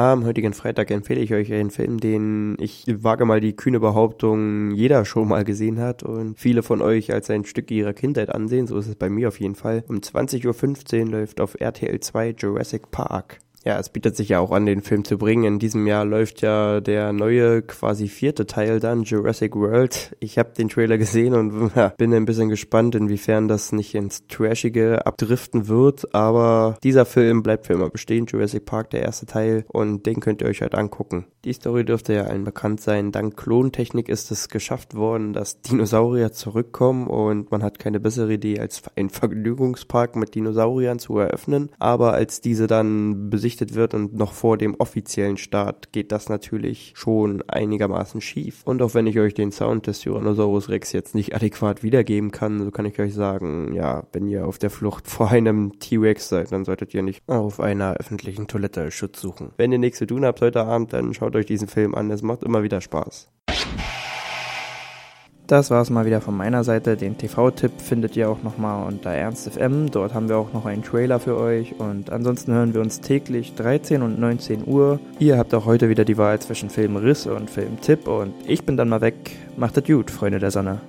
Am heutigen Freitag empfehle ich euch einen Film, den ich wage mal die kühne Behauptung jeder schon mal gesehen hat und viele von euch als ein Stück ihrer Kindheit ansehen. So ist es bei mir auf jeden Fall. Um 20.15 Uhr läuft auf RTL 2 Jurassic Park. Ja, es bietet sich ja auch an, den Film zu bringen. In diesem Jahr läuft ja der neue, quasi vierte Teil dann, Jurassic World. Ich habe den Trailer gesehen und ja, bin ein bisschen gespannt, inwiefern das nicht ins Trashige abdriften wird. Aber dieser Film bleibt für immer bestehen. Jurassic Park, der erste Teil. Und den könnt ihr euch halt angucken. Die Story dürfte ja allen bekannt sein. Dank Klontechnik ist es geschafft worden, dass Dinosaurier zurückkommen und man hat keine bessere Idee, als einen Vergnügungspark mit Dinosauriern zu eröffnen. Aber als diese dann gesichtet wird und noch vor dem offiziellen Start geht das natürlich schon einigermaßen schief. Und auch wenn ich euch den Sound des Tyrannosaurus Rex jetzt nicht adäquat wiedergeben kann, so kann ich euch sagen, ja, wenn ihr auf der Flucht vor einem T-Rex seid, dann solltet ihr nicht auf einer öffentlichen Toilette Schutz suchen. Wenn ihr nichts zu tun habt heute Abend, dann schaut euch diesen Film an, es macht immer wieder Spaß. Das war es mal wieder von meiner Seite. Den TV-Tipp findet ihr auch nochmal unter ErnstFM. Dort haben wir auch noch einen Trailer für euch. Und ansonsten hören wir uns täglich 13 und 19 Uhr. Ihr habt auch heute wieder die Wahl zwischen Filmriss und Filmtipp. Und ich bin dann mal weg. Macht es gut, Freunde der Sonne.